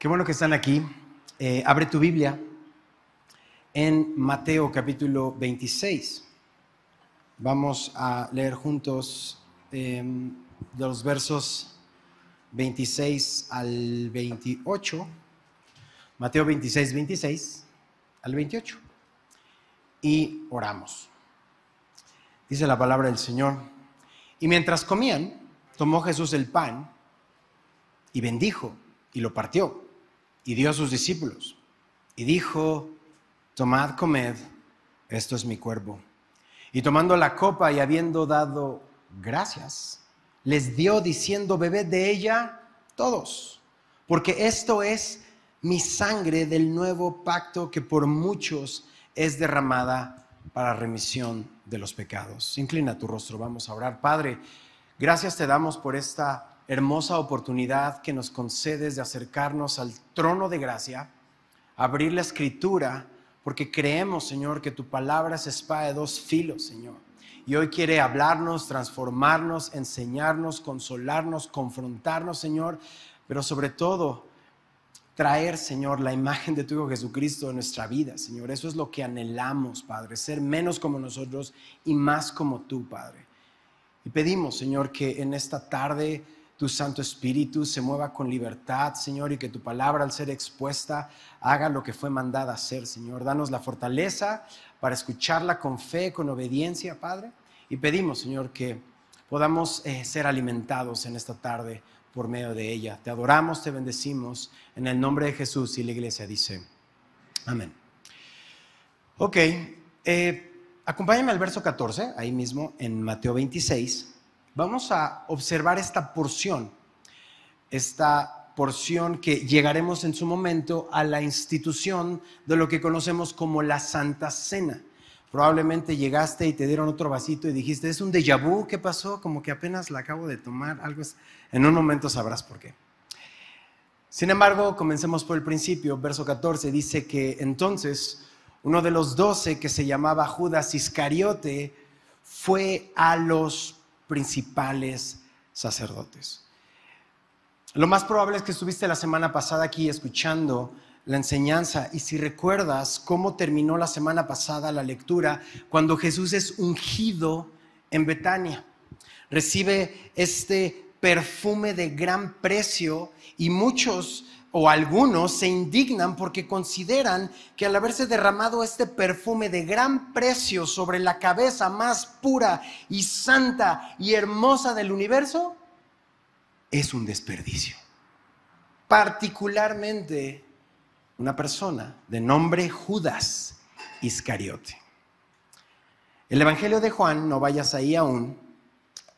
Qué bueno que están aquí. Eh, abre tu Biblia en Mateo capítulo 26. Vamos a leer juntos eh, los versos 26 al 28. Mateo 26, 26 al 28. Y oramos. Dice la palabra del Señor. Y mientras comían, tomó Jesús el pan y bendijo y lo partió y dio a sus discípulos y dijo, tomad, comed, esto es mi cuerpo. Y tomando la copa y habiendo dado gracias, les dio diciendo, bebed de ella todos, porque esto es mi sangre del nuevo pacto que por muchos es derramada para remisión de los pecados. Inclina tu rostro, vamos a orar. Padre, gracias te damos por esta hermosa oportunidad que nos concedes de acercarnos al trono de gracia, abrir la escritura, porque creemos, Señor, que tu palabra es espada de dos filos, Señor. Y hoy quiere hablarnos, transformarnos, enseñarnos, consolarnos, confrontarnos, Señor, pero sobre todo traer, Señor, la imagen de tu Hijo Jesucristo en nuestra vida, Señor. Eso es lo que anhelamos, Padre, ser menos como nosotros y más como tú, Padre. Y pedimos, Señor, que en esta tarde tu Santo Espíritu se mueva con libertad, Señor, y que tu palabra al ser expuesta haga lo que fue mandada hacer, Señor. Danos la fortaleza para escucharla con fe, con obediencia, Padre. Y pedimos, Señor, que podamos eh, ser alimentados en esta tarde por medio de ella. Te adoramos, te bendecimos en el nombre de Jesús y la iglesia dice, amén. Ok, eh, acompáñame al verso 14, ahí mismo en Mateo 26 vamos a observar esta porción, esta porción que llegaremos en su momento a la institución de lo que conocemos como la Santa Cena. Probablemente llegaste y te dieron otro vasito y dijiste, es un déjà vu, ¿qué pasó? Como que apenas la acabo de tomar, algo es... En un momento sabrás por qué. Sin embargo, comencemos por el principio. Verso 14 dice que entonces uno de los doce que se llamaba Judas Iscariote fue a los principales sacerdotes. Lo más probable es que estuviste la semana pasada aquí escuchando la enseñanza y si recuerdas cómo terminó la semana pasada la lectura cuando Jesús es ungido en Betania. Recibe este perfume de gran precio y muchos o algunos se indignan porque consideran que al haberse derramado este perfume de gran precio sobre la cabeza más pura y santa y hermosa del universo, es un desperdicio. Particularmente una persona de nombre Judas Iscariote. El Evangelio de Juan, no vayas ahí aún,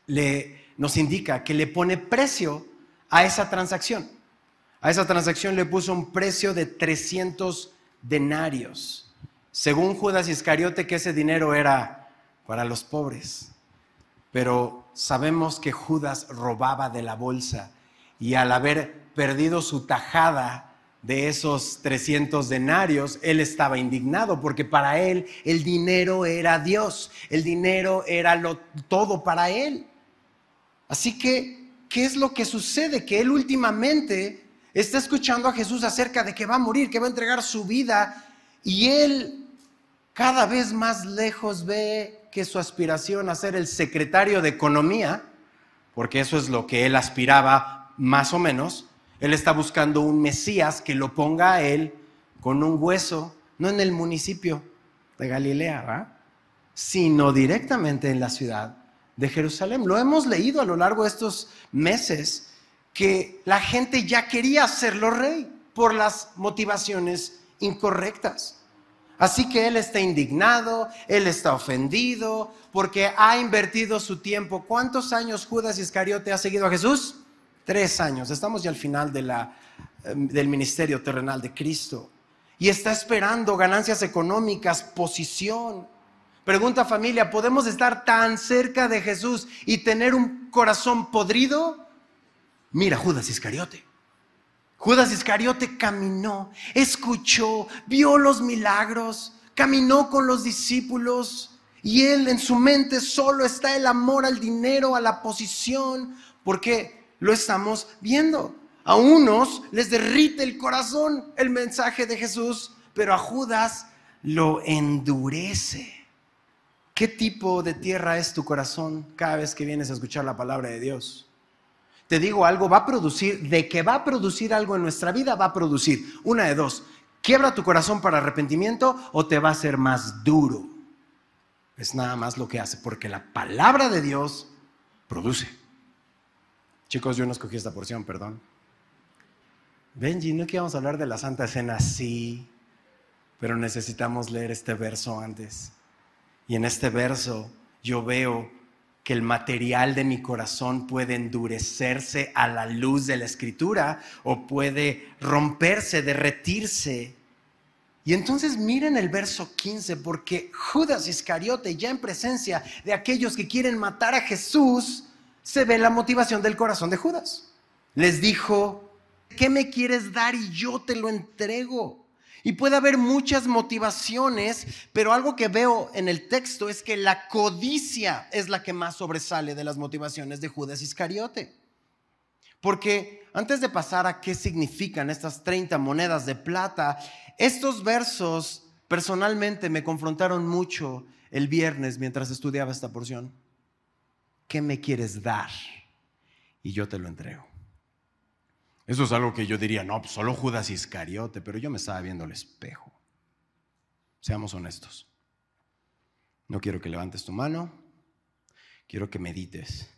le, nos indica que le pone precio a esa transacción. A esa transacción le puso un precio de 300 denarios. Según Judas Iscariote, que ese dinero era para los pobres. Pero sabemos que Judas robaba de la bolsa y al haber perdido su tajada de esos 300 denarios, él estaba indignado porque para él el dinero era Dios, el dinero era lo, todo para él. Así que, ¿qué es lo que sucede? Que él últimamente está escuchando a Jesús acerca de que va a morir, que va a entregar su vida, y él cada vez más lejos ve que su aspiración a ser el secretario de Economía, porque eso es lo que él aspiraba más o menos, él está buscando un Mesías que lo ponga a él con un hueso, no en el municipio de Galilea, sino directamente en la ciudad de Jerusalén. Lo hemos leído a lo largo de estos meses que la gente ya quería hacerlo rey por las motivaciones incorrectas. Así que él está indignado, él está ofendido, porque ha invertido su tiempo. ¿Cuántos años Judas Iscariote ha seguido a Jesús? Tres años. Estamos ya al final em, del ministerio terrenal de Cristo. Y está esperando ganancias económicas, posición. Pregunta familia, ¿podemos estar tan cerca de Jesús y tener un corazón podrido? Mira Judas Iscariote. Judas Iscariote caminó, escuchó, vio los milagros, caminó con los discípulos y él en su mente solo está el amor al dinero, a la posición, porque lo estamos viendo. A unos les derrite el corazón el mensaje de Jesús, pero a Judas lo endurece. ¿Qué tipo de tierra es tu corazón cada vez que vienes a escuchar la palabra de Dios? Te digo algo, va a producir, de que va a producir algo en nuestra vida, va a producir una de dos. Quiebra tu corazón para arrepentimiento o te va a ser más duro. Es nada más lo que hace, porque la palabra de Dios produce. Chicos, yo no escogí esta porción, perdón. Benji, no que hablar de la Santa Cena, sí, pero necesitamos leer este verso antes. Y en este verso yo veo que el material de mi corazón puede endurecerse a la luz de la escritura o puede romperse, derretirse. Y entonces miren el verso 15, porque Judas Iscariote, ya en presencia de aquellos que quieren matar a Jesús, se ve la motivación del corazón de Judas. Les dijo, ¿qué me quieres dar y yo te lo entrego? Y puede haber muchas motivaciones, pero algo que veo en el texto es que la codicia es la que más sobresale de las motivaciones de Judas Iscariote. Porque antes de pasar a qué significan estas 30 monedas de plata, estos versos personalmente me confrontaron mucho el viernes mientras estudiaba esta porción. ¿Qué me quieres dar? Y yo te lo entrego. Eso es algo que yo diría, no, pues solo Judas Iscariote, pero yo me estaba viendo al espejo. Seamos honestos. No quiero que levantes tu mano, quiero que medites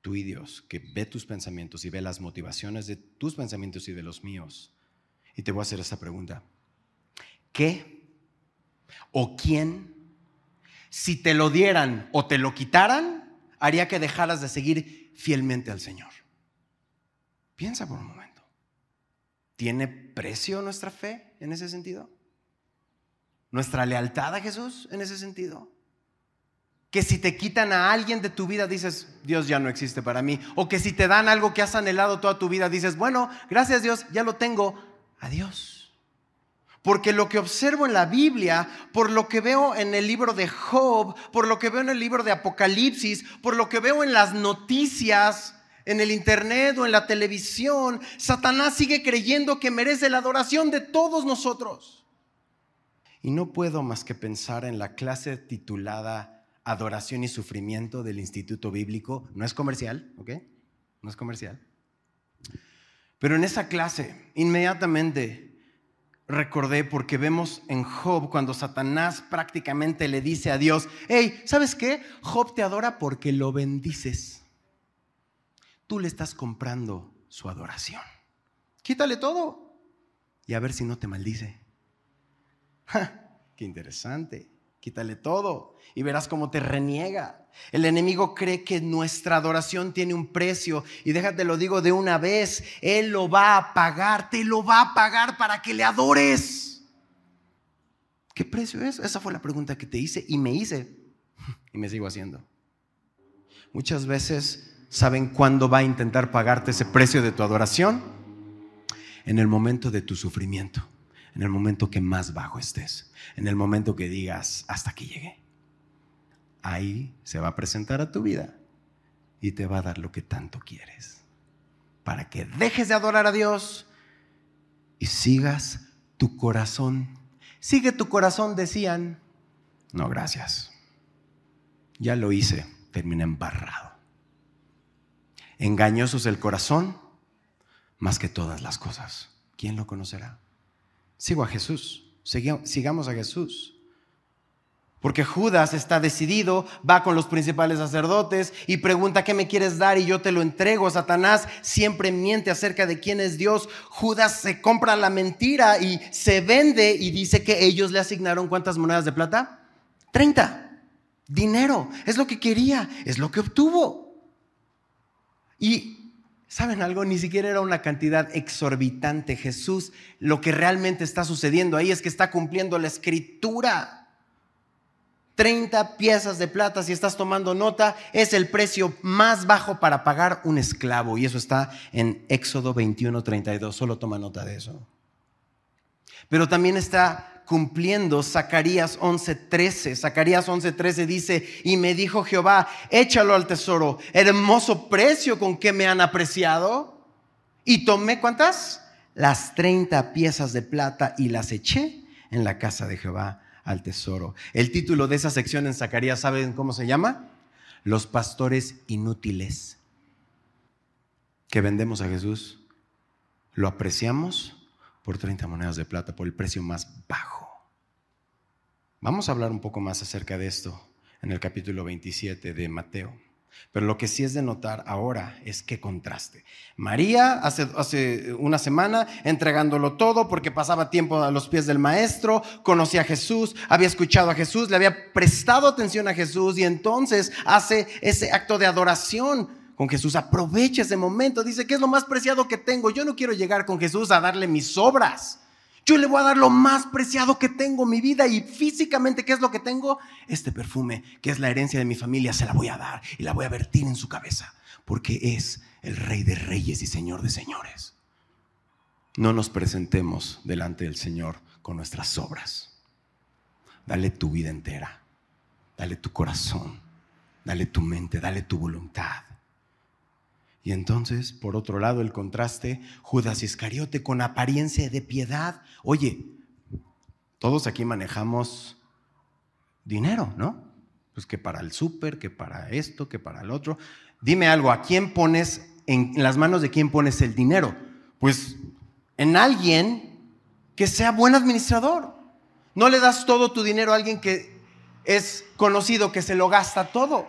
tú y Dios, que ve tus pensamientos y ve las motivaciones de tus pensamientos y de los míos. Y te voy a hacer esta pregunta. ¿Qué o quién, si te lo dieran o te lo quitaran, haría que dejaras de seguir fielmente al Señor? Piensa por un momento. ¿Tiene precio nuestra fe en ese sentido? ¿Nuestra lealtad a Jesús en ese sentido? Que si te quitan a alguien de tu vida dices, Dios ya no existe para mí. O que si te dan algo que has anhelado toda tu vida dices, bueno, gracias Dios, ya lo tengo. Adiós. Porque lo que observo en la Biblia, por lo que veo en el libro de Job, por lo que veo en el libro de Apocalipsis, por lo que veo en las noticias, en el internet o en la televisión, Satanás sigue creyendo que merece la adoración de todos nosotros. Y no puedo más que pensar en la clase titulada Adoración y Sufrimiento del Instituto Bíblico. No es comercial, ¿ok? No es comercial. Pero en esa clase, inmediatamente recordé porque vemos en Job cuando Satanás prácticamente le dice a Dios, hey, ¿sabes qué? Job te adora porque lo bendices tú le estás comprando su adoración. Quítale todo y a ver si no te maldice. ¡Qué interesante! Quítale todo y verás cómo te reniega. El enemigo cree que nuestra adoración tiene un precio y déjate lo digo de una vez, Él lo va a pagar, te lo va a pagar para que le adores. ¿Qué precio es? Esa fue la pregunta que te hice y me hice y me sigo haciendo. Muchas veces ¿Saben cuándo va a intentar pagarte ese precio de tu adoración? En el momento de tu sufrimiento, en el momento que más bajo estés, en el momento que digas, hasta aquí llegué. Ahí se va a presentar a tu vida y te va a dar lo que tanto quieres. Para que dejes de adorar a Dios y sigas tu corazón. Sigue tu corazón, decían. No, gracias. Ya lo hice, terminé embarrado. Engañoso es el corazón más que todas las cosas. ¿Quién lo conocerá? Sigo a Jesús. Sigamos a Jesús. Porque Judas está decidido, va con los principales sacerdotes y pregunta, ¿qué me quieres dar? Y yo te lo entrego. Satanás siempre miente acerca de quién es Dios. Judas se compra la mentira y se vende y dice que ellos le asignaron cuántas monedas de plata? 30. Dinero. Es lo que quería, es lo que obtuvo. Y, ¿saben algo? Ni siquiera era una cantidad exorbitante. Jesús, lo que realmente está sucediendo ahí es que está cumpliendo la escritura. 30 piezas de plata, si estás tomando nota, es el precio más bajo para pagar un esclavo. Y eso está en Éxodo 21, 32. Solo toma nota de eso. Pero también está cumpliendo Zacarías 11:13. Zacarías 11:13 dice, y me dijo Jehová, échalo al tesoro, hermoso precio con que me han apreciado. Y tomé cuántas? Las 30 piezas de plata y las eché en la casa de Jehová al tesoro. El título de esa sección en Zacarías, ¿saben cómo se llama? Los pastores inútiles. Que vendemos a Jesús, lo apreciamos por 30 monedas de plata, por el precio más bajo. Vamos a hablar un poco más acerca de esto en el capítulo 27 de Mateo. Pero lo que sí es de notar ahora es qué contraste. María hace, hace, una semana entregándolo todo porque pasaba tiempo a los pies del maestro, conocía a Jesús, había escuchado a Jesús, le había prestado atención a Jesús y entonces hace ese acto de adoración con Jesús. Aprovecha ese momento, dice que es lo más preciado que tengo. Yo no quiero llegar con Jesús a darle mis obras. Yo le voy a dar lo más preciado que tengo, mi vida, y físicamente, ¿qué es lo que tengo? Este perfume, que es la herencia de mi familia, se la voy a dar y la voy a vertir en su cabeza, porque es el rey de reyes y señor de señores. No nos presentemos delante del Señor con nuestras obras. Dale tu vida entera, dale tu corazón, dale tu mente, dale tu voluntad. Y entonces, por otro lado, el contraste, Judas Iscariote con apariencia de piedad. Oye, todos aquí manejamos dinero, ¿no? Pues que para el súper, que para esto, que para el otro. Dime algo, ¿a quién pones, en, las manos de quién pones el dinero? Pues en alguien que sea buen administrador. No le das todo tu dinero a alguien que es conocido, que se lo gasta todo.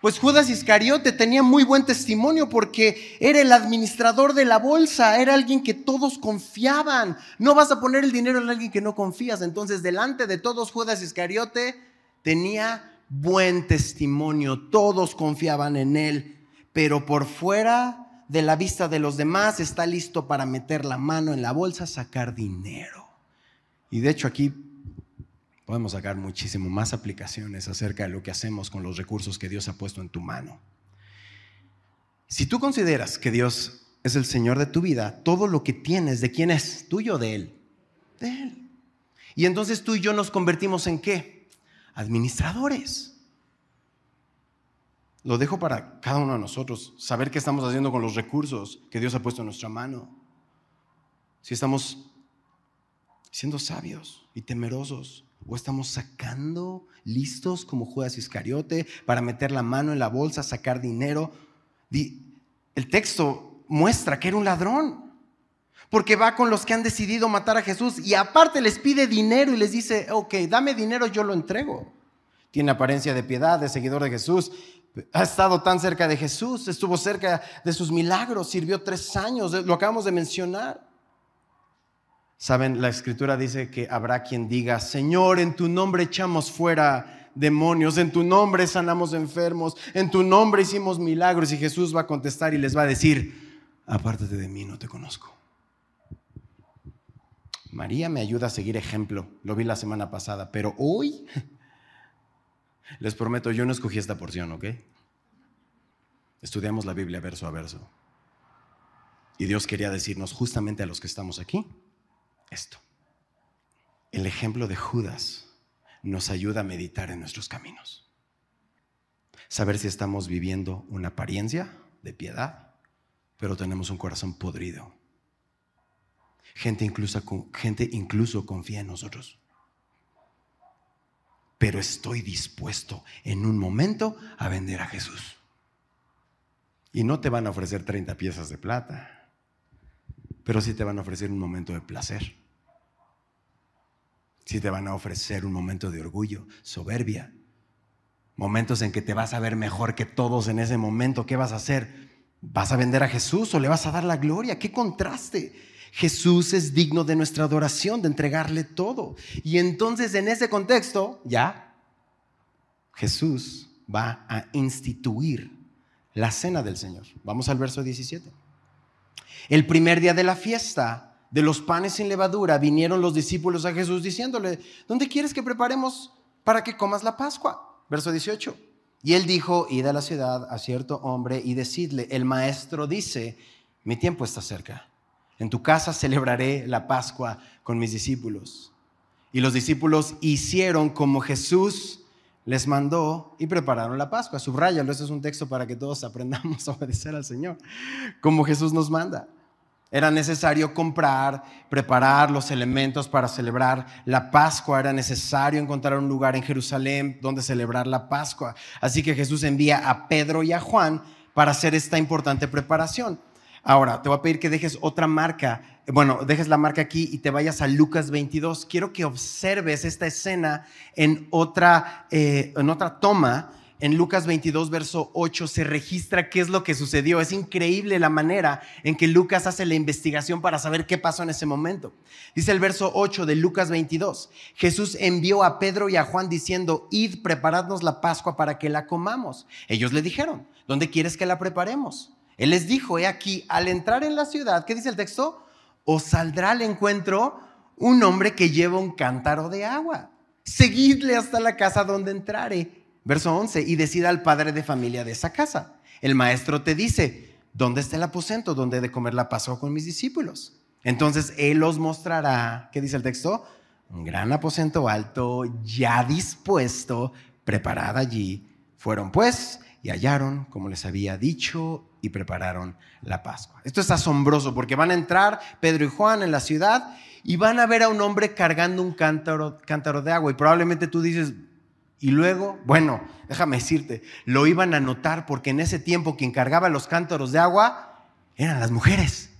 Pues Judas Iscariote tenía muy buen testimonio porque era el administrador de la bolsa, era alguien que todos confiaban. No vas a poner el dinero en alguien que no confías. Entonces, delante de todos, Judas Iscariote tenía buen testimonio, todos confiaban en él, pero por fuera de la vista de los demás está listo para meter la mano en la bolsa, sacar dinero. Y de hecho aquí podemos sacar muchísimo más aplicaciones acerca de lo que hacemos con los recursos que Dios ha puesto en tu mano. Si tú consideras que Dios es el Señor de tu vida, todo lo que tienes, ¿de quién es? ¿Tuyo de Él? De Él. Y entonces tú y yo nos convertimos en qué? Administradores. Lo dejo para cada uno de nosotros, saber qué estamos haciendo con los recursos que Dios ha puesto en nuestra mano. Si estamos siendo sabios y temerosos ¿O estamos sacando listos como Judas Iscariote para meter la mano en la bolsa, sacar dinero? El texto muestra que era un ladrón, porque va con los que han decidido matar a Jesús y aparte les pide dinero y les dice, ok, dame dinero, yo lo entrego. Tiene apariencia de piedad, de seguidor de Jesús, ha estado tan cerca de Jesús, estuvo cerca de sus milagros, sirvió tres años, lo acabamos de mencionar. Saben, la escritura dice que habrá quien diga, Señor, en tu nombre echamos fuera demonios, en tu nombre sanamos enfermos, en tu nombre hicimos milagros y Jesús va a contestar y les va a decir, apártate de mí, no te conozco. María me ayuda a seguir ejemplo, lo vi la semana pasada, pero hoy, les prometo, yo no escogí esta porción, ¿ok? Estudiamos la Biblia verso a verso. Y Dios quería decirnos justamente a los que estamos aquí, esto. El ejemplo de Judas nos ayuda a meditar en nuestros caminos. Saber si estamos viviendo una apariencia de piedad, pero tenemos un corazón podrido. Gente incluso, gente incluso confía en nosotros. Pero estoy dispuesto en un momento a vender a Jesús. Y no te van a ofrecer 30 piezas de plata, pero sí te van a ofrecer un momento de placer si te van a ofrecer un momento de orgullo, soberbia, momentos en que te vas a ver mejor que todos en ese momento, ¿qué vas a hacer? ¿Vas a vender a Jesús o le vas a dar la gloria? ¡Qué contraste! Jesús es digno de nuestra adoración, de entregarle todo. Y entonces en ese contexto, ya, Jesús va a instituir la cena del Señor. Vamos al verso 17. El primer día de la fiesta, de los panes sin levadura, vinieron los discípulos a Jesús diciéndole, ¿dónde quieres que preparemos para que comas la Pascua? Verso 18. Y él dijo, id a la ciudad a cierto hombre y decidle, el maestro dice, mi tiempo está cerca. En tu casa celebraré la Pascua con mis discípulos. Y los discípulos hicieron como Jesús les mandó y prepararon la Pascua. Subrayalo, este es un texto para que todos aprendamos a obedecer al Señor, como Jesús nos manda. Era necesario comprar, preparar los elementos para celebrar la Pascua. Era necesario encontrar un lugar en Jerusalén donde celebrar la Pascua. Así que Jesús envía a Pedro y a Juan para hacer esta importante preparación. Ahora, te voy a pedir que dejes otra marca. Bueno, dejes la marca aquí y te vayas a Lucas 22. Quiero que observes esta escena en otra, eh, en otra toma en Lucas 22, verso 8, se registra qué es lo que sucedió. Es increíble la manera en que Lucas hace la investigación para saber qué pasó en ese momento. Dice el verso 8 de Lucas 22, Jesús envió a Pedro y a Juan diciendo, id, preparadnos la Pascua para que la comamos. Ellos le dijeron, ¿dónde quieres que la preparemos? Él les dijo, he aquí, al entrar en la ciudad, ¿qué dice el texto? Os saldrá al encuentro un hombre que lleva un cántaro de agua. Seguidle hasta la casa donde entrare Verso 11, y decida al padre de familia de esa casa. El maestro te dice, ¿dónde está el aposento donde he de comer la pascua con mis discípulos? Entonces él los mostrará, ¿qué dice el texto? Un gran aposento alto, ya dispuesto, preparado allí. Fueron pues y hallaron, como les había dicho, y prepararon la Pascua. Esto es asombroso porque van a entrar Pedro y Juan en la ciudad y van a ver a un hombre cargando un cántaro de agua. Y probablemente tú dices, y luego, bueno, déjame decirte, lo iban a notar porque en ese tiempo quien cargaba los cántaros de agua eran las mujeres,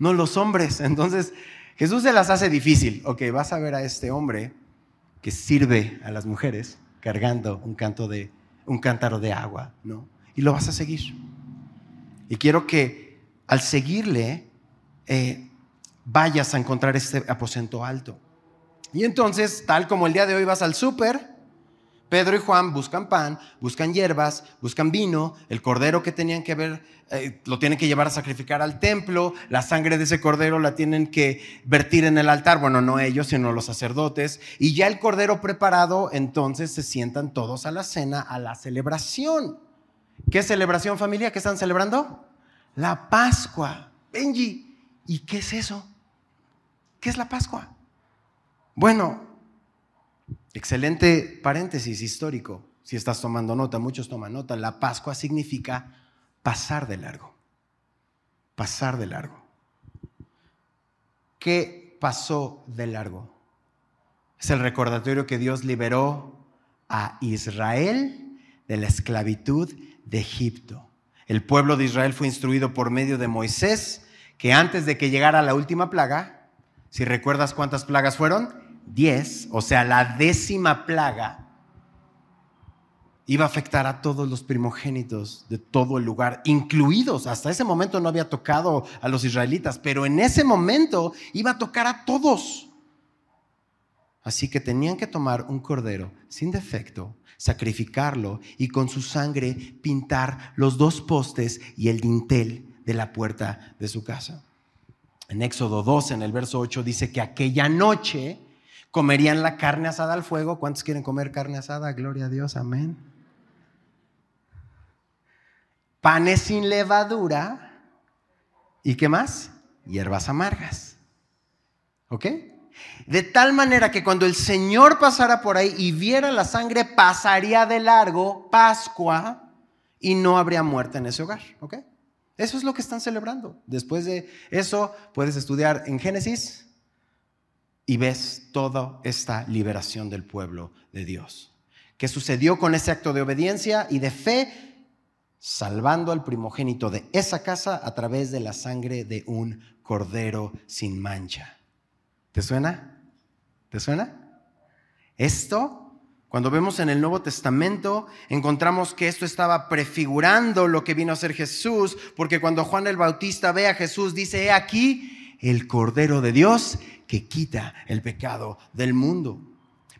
no los hombres. Entonces Jesús se las hace difícil. Ok, vas a ver a este hombre que sirve a las mujeres cargando un, canto de, un cántaro de agua, ¿no? Y lo vas a seguir. Y quiero que al seguirle eh, vayas a encontrar este aposento alto. Y entonces, tal como el día de hoy vas al súper, Pedro y Juan buscan pan, buscan hierbas, buscan vino, el cordero que tenían que ver, eh, lo tienen que llevar a sacrificar al templo, la sangre de ese cordero la tienen que vertir en el altar, bueno, no ellos, sino los sacerdotes, y ya el cordero preparado, entonces se sientan todos a la cena, a la celebración. ¿Qué celebración familia? ¿Qué están celebrando? La Pascua. Benji, ¿y qué es eso? ¿Qué es la Pascua? Bueno, Excelente paréntesis histórico, si estás tomando nota, muchos toman nota. La Pascua significa pasar de largo, pasar de largo. ¿Qué pasó de largo? Es el recordatorio que Dios liberó a Israel de la esclavitud de Egipto. El pueblo de Israel fue instruido por medio de Moisés que antes de que llegara la última plaga, si recuerdas cuántas plagas fueron, 10, o sea, la décima plaga, iba a afectar a todos los primogénitos de todo el lugar, incluidos, hasta ese momento no había tocado a los israelitas, pero en ese momento iba a tocar a todos. Así que tenían que tomar un cordero sin defecto, sacrificarlo y con su sangre pintar los dos postes y el dintel de la puerta de su casa. En Éxodo 2, en el verso 8, dice que aquella noche comerían la carne asada al fuego. ¿Cuántos quieren comer carne asada? Gloria a Dios, amén. Panes sin levadura. ¿Y qué más? Hierbas amargas. ¿Ok? De tal manera que cuando el Señor pasara por ahí y viera la sangre, pasaría de largo Pascua y no habría muerte en ese hogar. ¿Ok? Eso es lo que están celebrando. Después de eso, puedes estudiar en Génesis y ves toda esta liberación del pueblo de Dios. ¿Qué sucedió con ese acto de obediencia y de fe? Salvando al primogénito de esa casa a través de la sangre de un cordero sin mancha. ¿Te suena? ¿Te suena? Esto, cuando vemos en el Nuevo Testamento, encontramos que esto estaba prefigurando lo que vino a ser Jesús, porque cuando Juan el Bautista ve a Jesús, dice, he aquí el Cordero de Dios que quita el pecado del mundo.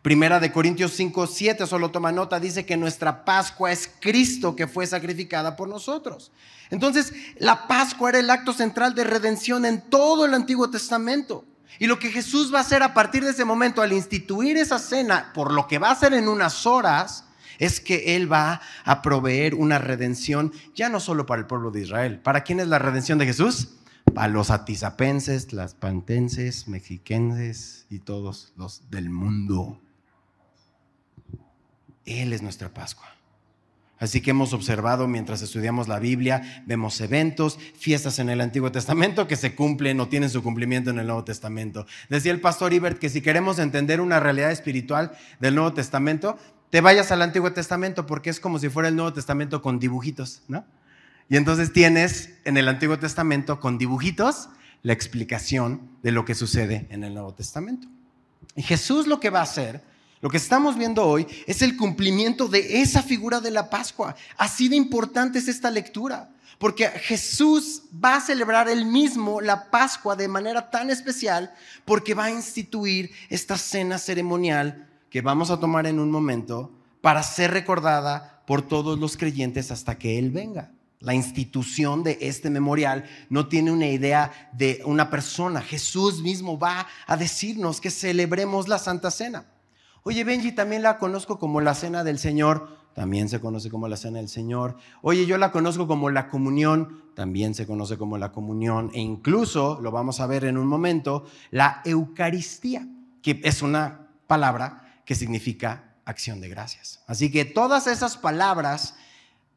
Primera de Corintios 5, 7, solo toma nota, dice que nuestra Pascua es Cristo que fue sacrificada por nosotros. Entonces, la Pascua era el acto central de redención en todo el Antiguo Testamento. Y lo que Jesús va a hacer a partir de ese momento, al instituir esa cena, por lo que va a hacer en unas horas, es que Él va a proveer una redención ya no solo para el pueblo de Israel. ¿Para quién es la redención de Jesús? A los atizapenses, las pantenses, mexiquenses y todos los del mundo. Él es nuestra Pascua. Así que hemos observado mientras estudiamos la Biblia, vemos eventos, fiestas en el Antiguo Testamento que se cumplen o tienen su cumplimiento en el Nuevo Testamento. Decía el pastor Ibert que si queremos entender una realidad espiritual del Nuevo Testamento, te vayas al Antiguo Testamento porque es como si fuera el Nuevo Testamento con dibujitos, ¿no? Y entonces tienes en el Antiguo Testamento con dibujitos la explicación de lo que sucede en el Nuevo Testamento. Y Jesús lo que va a hacer lo que estamos viendo hoy es el cumplimiento de esa figura de la Pascua. Así de importante es esta lectura, porque Jesús va a celebrar él mismo la Pascua de manera tan especial, porque va a instituir esta cena ceremonial que vamos a tomar en un momento para ser recordada por todos los creyentes hasta que Él venga. La institución de este memorial no tiene una idea de una persona. Jesús mismo va a decirnos que celebremos la Santa Cena. Oye, Benji, también la conozco como la cena del Señor, también se conoce como la cena del Señor. Oye, yo la conozco como la comunión, también se conoce como la comunión. E incluso, lo vamos a ver en un momento, la Eucaristía, que es una palabra que significa acción de gracias. Así que todas esas palabras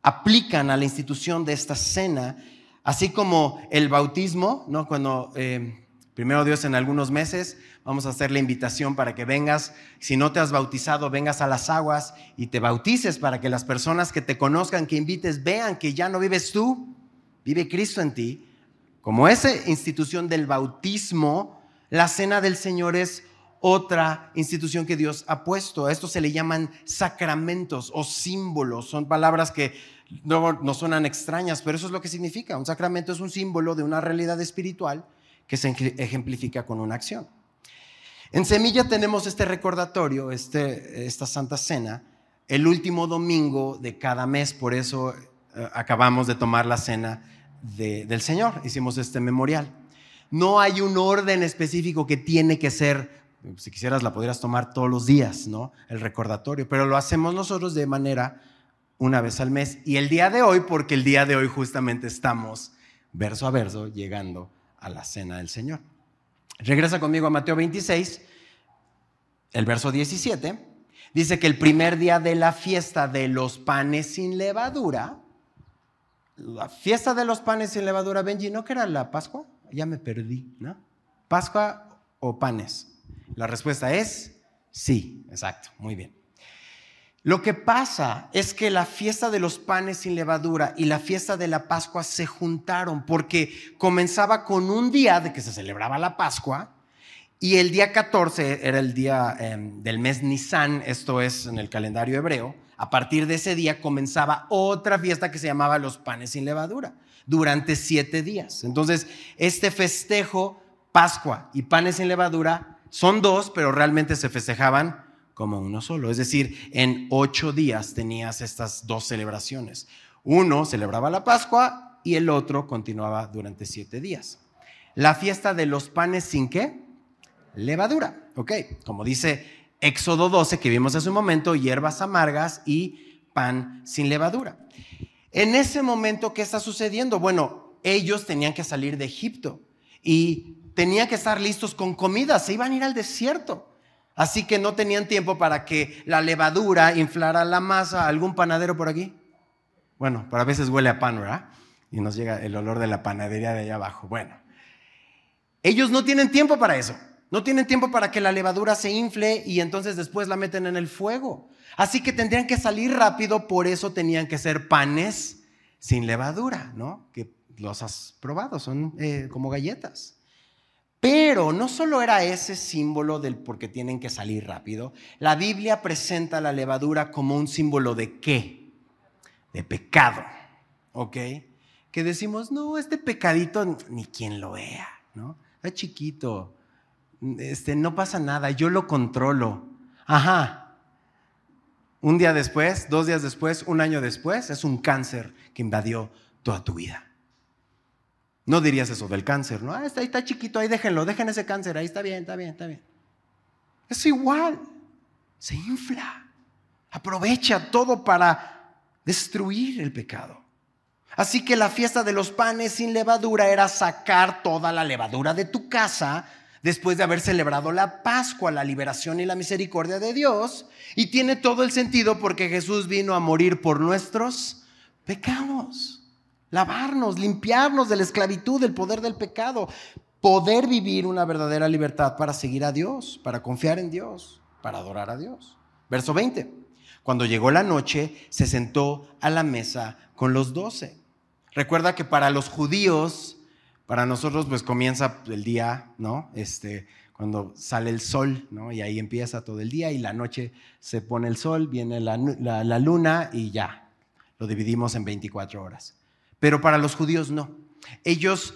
aplican a la institución de esta cena, así como el bautismo, ¿no? Cuando eh, primero Dios en algunos meses Vamos a hacer la invitación para que vengas, si no te has bautizado, vengas a las aguas y te bautices para que las personas que te conozcan, que invites, vean que ya no vives tú, vive Cristo en ti. Como esa institución del bautismo, la cena del Señor es otra institución que Dios ha puesto. A esto se le llaman sacramentos o símbolos. Son palabras que no, no suenan extrañas, pero eso es lo que significa. Un sacramento es un símbolo de una realidad espiritual que se ejemplifica con una acción. En Semilla tenemos este recordatorio, este, esta Santa Cena, el último domingo de cada mes, por eso eh, acabamos de tomar la cena del Señor, hicimos este memorial. No hay un orden específico que tiene que ser, si quisieras la podrías tomar todos los días, ¿no? El recordatorio, pero lo hacemos nosotros de manera una vez al mes. Y el día de hoy, porque el día de hoy justamente estamos verso a verso llegando a la cena del Señor. Regresa conmigo a Mateo 26, el verso 17. Dice que el primer día de la fiesta de los panes sin levadura, la fiesta de los panes sin levadura, Benji, ¿no que era la Pascua? Ya me perdí, ¿no? ¿Pascua o panes? La respuesta es sí, exacto, muy bien. Lo que pasa es que la fiesta de los panes sin levadura y la fiesta de la Pascua se juntaron porque comenzaba con un día de que se celebraba la Pascua y el día 14 era el día em, del mes Nisan, esto es en el calendario hebreo. A partir de ese día comenzaba otra fiesta que se llamaba los panes sin levadura durante siete días. Entonces, este festejo, Pascua y panes sin levadura, son dos, pero realmente se festejaban como uno solo. Es decir, en ocho días tenías estas dos celebraciones. Uno celebraba la Pascua y el otro continuaba durante siete días. La fiesta de los panes sin qué? Levadura. Ok, como dice Éxodo 12 que vimos hace un momento, hierbas amargas y pan sin levadura. En ese momento, ¿qué está sucediendo? Bueno, ellos tenían que salir de Egipto y tenían que estar listos con comida, se iban a ir al desierto. Así que no tenían tiempo para que la levadura inflara la masa. ¿Algún panadero por aquí? Bueno, pero a veces huele a pan, ¿verdad? Y nos llega el olor de la panadería de allá abajo. Bueno, ellos no tienen tiempo para eso. No tienen tiempo para que la levadura se infle y entonces después la meten en el fuego. Así que tendrían que salir rápido, por eso tenían que ser panes sin levadura, ¿no? Que los has probado, son eh, como galletas. Pero no solo era ese símbolo del porque tienen que salir rápido, la Biblia presenta la levadura como un símbolo de qué? De pecado, ¿ok? Que decimos, no, este pecadito ni quien lo vea, ¿no? Está chiquito, este, no pasa nada, yo lo controlo. Ajá. Un día después, dos días después, un año después, es un cáncer que invadió toda tu vida. No dirías eso del cáncer, ¿no? Ah, está, ahí está chiquito, ahí déjenlo, dejen ese cáncer, ahí está bien, está bien, está bien. Es igual, se infla, aprovecha todo para destruir el pecado. Así que la fiesta de los panes sin levadura era sacar toda la levadura de tu casa, después de haber celebrado la Pascua, la liberación y la misericordia de Dios. Y tiene todo el sentido porque Jesús vino a morir por nuestros pecados, lavarnos, limpiarnos de la esclavitud, del poder del pecado, poder vivir una verdadera libertad para seguir a Dios, para confiar en Dios, para adorar a Dios. Verso 20. Cuando llegó la noche, se sentó a la mesa con los doce. Recuerda que para los judíos, para nosotros pues comienza el día, ¿no? Este, cuando sale el sol, ¿no? Y ahí empieza todo el día y la noche se pone el sol, viene la, la luna y ya, lo dividimos en 24 horas. Pero para los judíos no. Ellos,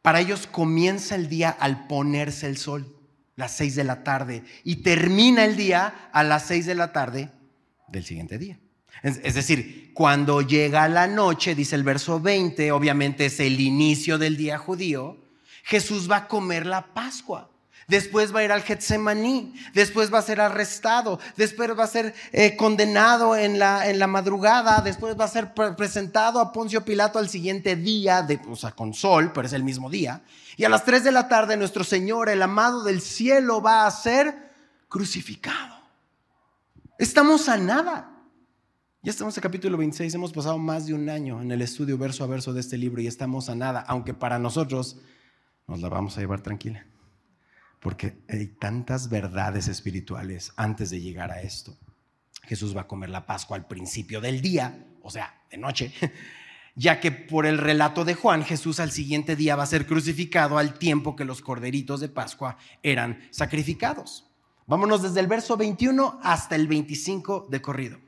para ellos comienza el día al ponerse el sol, las 6 de la tarde, y termina el día a las 6 de la tarde del siguiente día. Es decir, cuando llega la noche, dice el verso 20, obviamente es el inicio del día judío, Jesús va a comer la Pascua. Después va a ir al Getsemaní, después va a ser arrestado, después va a ser eh, condenado en la, en la madrugada, después va a ser presentado a Poncio Pilato al siguiente día, de, o sea, con sol, pero es el mismo día. Y a las 3 de la tarde nuestro Señor, el amado del cielo, va a ser crucificado. Estamos a nada. Ya estamos en capítulo 26, hemos pasado más de un año en el estudio verso a verso de este libro y estamos a nada, aunque para nosotros nos la vamos a llevar tranquila, porque hay tantas verdades espirituales antes de llegar a esto. Jesús va a comer la Pascua al principio del día, o sea, de noche, ya que por el relato de Juan, Jesús al siguiente día va a ser crucificado al tiempo que los corderitos de Pascua eran sacrificados. Vámonos desde el verso 21 hasta el 25 de corrido.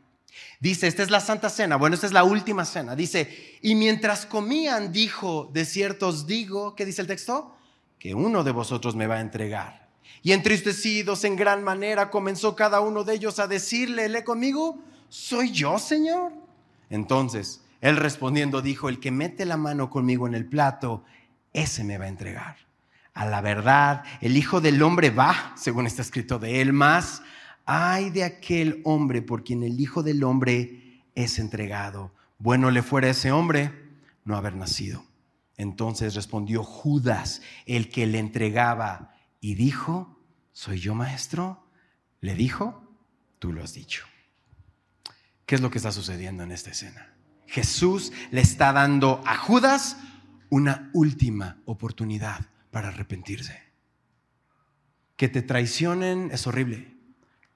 Dice, esta es la Santa Cena, bueno, esta es la última cena. Dice, y mientras comían, dijo, de ciertos digo, ¿qué dice el texto? Que uno de vosotros me va a entregar. Y entristecidos en gran manera, comenzó cada uno de ellos a decirle, lee conmigo, ¿soy yo, Señor? Entonces, él respondiendo dijo, el que mete la mano conmigo en el plato, ese me va a entregar. A la verdad, el Hijo del Hombre va, según está escrito de él, más ay de aquel hombre por quien el Hijo del Hombre es entregado. Bueno le fuera ese hombre no haber nacido. Entonces respondió Judas, el que le entregaba, y dijo, ¿soy yo maestro? Le dijo, tú lo has dicho. ¿Qué es lo que está sucediendo en esta escena? Jesús le está dando a Judas una última oportunidad para arrepentirse. Que te traicionen es horrible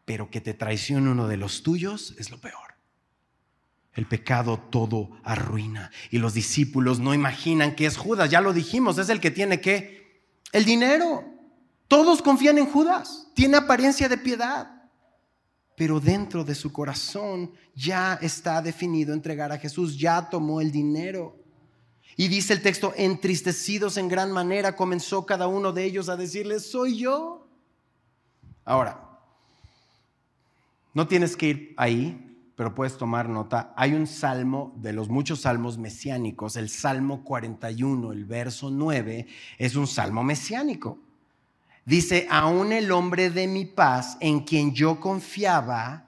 pero que te traicione uno de los tuyos es lo peor. El pecado todo arruina. Y los discípulos no imaginan que es Judas, ya lo dijimos, es el que tiene que el dinero. Todos confían en Judas, tiene apariencia de piedad, pero dentro de su corazón ya está definido entregar a Jesús, ya tomó el dinero. Y dice el texto, entristecidos en gran manera, comenzó cada uno de ellos a decirle, soy yo. Ahora, no tienes que ir ahí, pero puedes tomar nota. Hay un salmo de los muchos salmos mesiánicos, el Salmo 41, el verso 9, es un salmo mesiánico. Dice, aún el hombre de mi paz, en quien yo confiaba,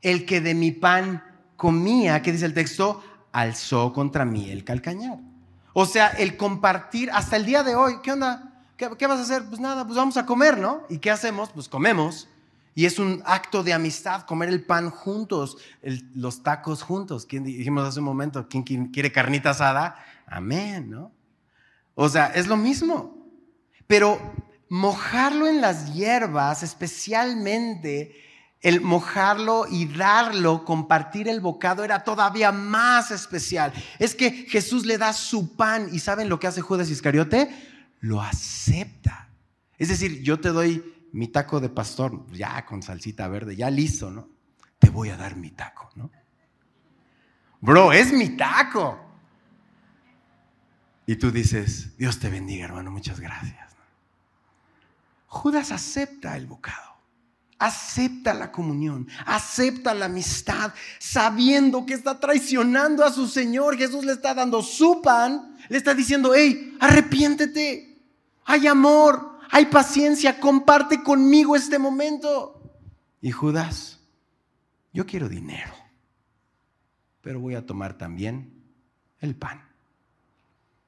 el que de mi pan comía, ¿qué dice el texto? Alzó contra mí el calcañar. O sea, el compartir hasta el día de hoy, ¿qué onda? ¿Qué, ¿Qué, vas a hacer? Pues nada, pues vamos a comer, ¿no? ¿Y qué hacemos? Pues comemos. Y es un acto de amistad comer el pan juntos, los tacos juntos. ¿Quién dijimos hace un momento? ¿Quién, quiere carnita asada? Amén, ¿no? O sea, es lo mismo. Pero mojarlo en las hierbas, especialmente el mojarlo y darlo, compartir el bocado, era todavía más especial. Es que Jesús le da su pan y ¿saben lo que hace Judas Iscariote? Lo acepta. Es decir, yo te doy mi taco de pastor, ya con salsita verde, ya listo, ¿no? Te voy a dar mi taco, ¿no? Bro, es mi taco. Y tú dices, Dios te bendiga, hermano, muchas gracias. Judas acepta el bocado, acepta la comunión, acepta la amistad, sabiendo que está traicionando a su Señor. Jesús le está dando su pan, le está diciendo, hey, arrepiéntete, hay amor, hay paciencia, comparte conmigo este momento. Y Judas, yo quiero dinero, pero voy a tomar también el pan.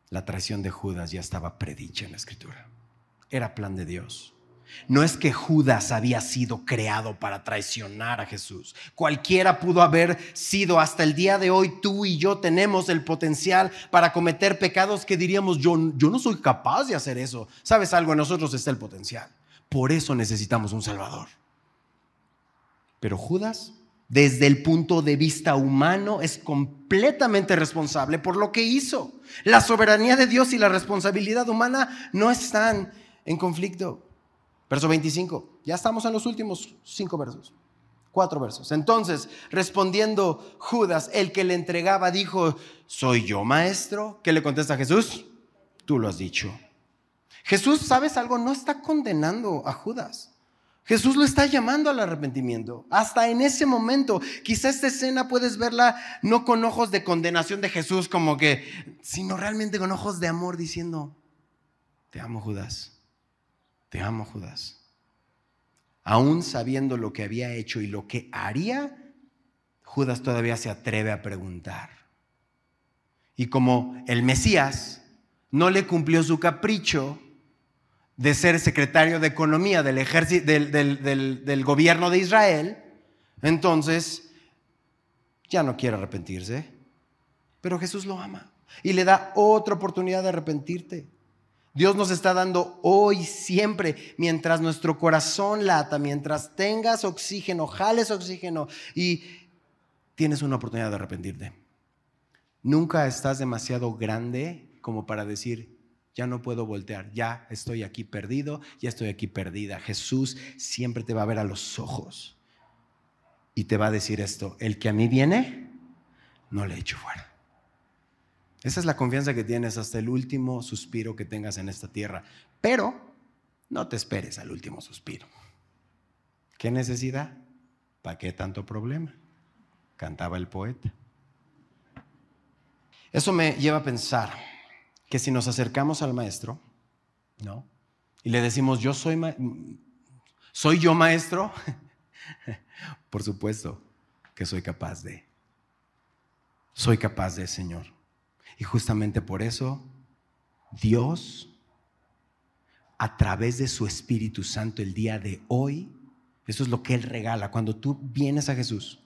La traición de Judas ya estaba predicha en la escritura. era plan de Dios. No es que Judas había sido creado para traicionar a Jesús. Cualquiera pudo haber sido. Hasta el día de hoy tú y yo tenemos el potencial para cometer pecados que diríamos, yo, yo no soy capaz de hacer eso. ¿Sabes algo? En nosotros está el potencial. Por eso necesitamos un Salvador. Pero Judas, desde el punto de vista humano, es completamente responsable por lo que hizo. La soberanía de Dios y la responsabilidad humana no están en conflicto. Verso 25. Ya estamos en los últimos cinco versos. Cuatro versos. Entonces, respondiendo Judas, el que le entregaba, dijo, ¿soy yo maestro? ¿Qué le contesta Jesús? Tú lo has dicho. Jesús, ¿sabes algo? No está condenando a Judas. Jesús lo está llamando al arrepentimiento. Hasta en ese momento, quizá esta escena puedes verla no con ojos de condenación de Jesús como que, sino realmente con ojos de amor diciendo, te amo Judas te amo, Judas. Aún sabiendo lo que había hecho y lo que haría, Judas todavía se atreve a preguntar. Y como el Mesías no le cumplió su capricho de ser secretario de Economía del, ejército, del, del gobierno de Israel, entonces ya no quiere arrepentirse. Pero Jesús lo ama y le da otra oportunidad de arrepentirte. Dios nos está dando hoy, siempre, mientras nuestro corazón lata, mientras tengas oxígeno, jales oxígeno y tienes una oportunidad de arrepentirte. Nunca estás demasiado grande como para decir, ya no puedo voltear, ya estoy aquí perdido, ya estoy aquí perdida. Jesús siempre te va a ver a los ojos y te va a decir esto, el que a mí viene, no le echo fuera. Esa es la confianza que tienes hasta el último suspiro que tengas en esta tierra. Pero no te esperes al último suspiro. ¿Qué necesidad? ¿Para qué tanto problema? Cantaba el poeta. Eso me lleva a pensar que si nos acercamos al maestro, ¿no? Y le decimos, yo soy, soy yo maestro, por supuesto que soy capaz de. Soy capaz de, Señor. Y justamente por eso Dios, a través de su Espíritu Santo el día de hoy, eso es lo que Él regala. Cuando tú vienes a Jesús,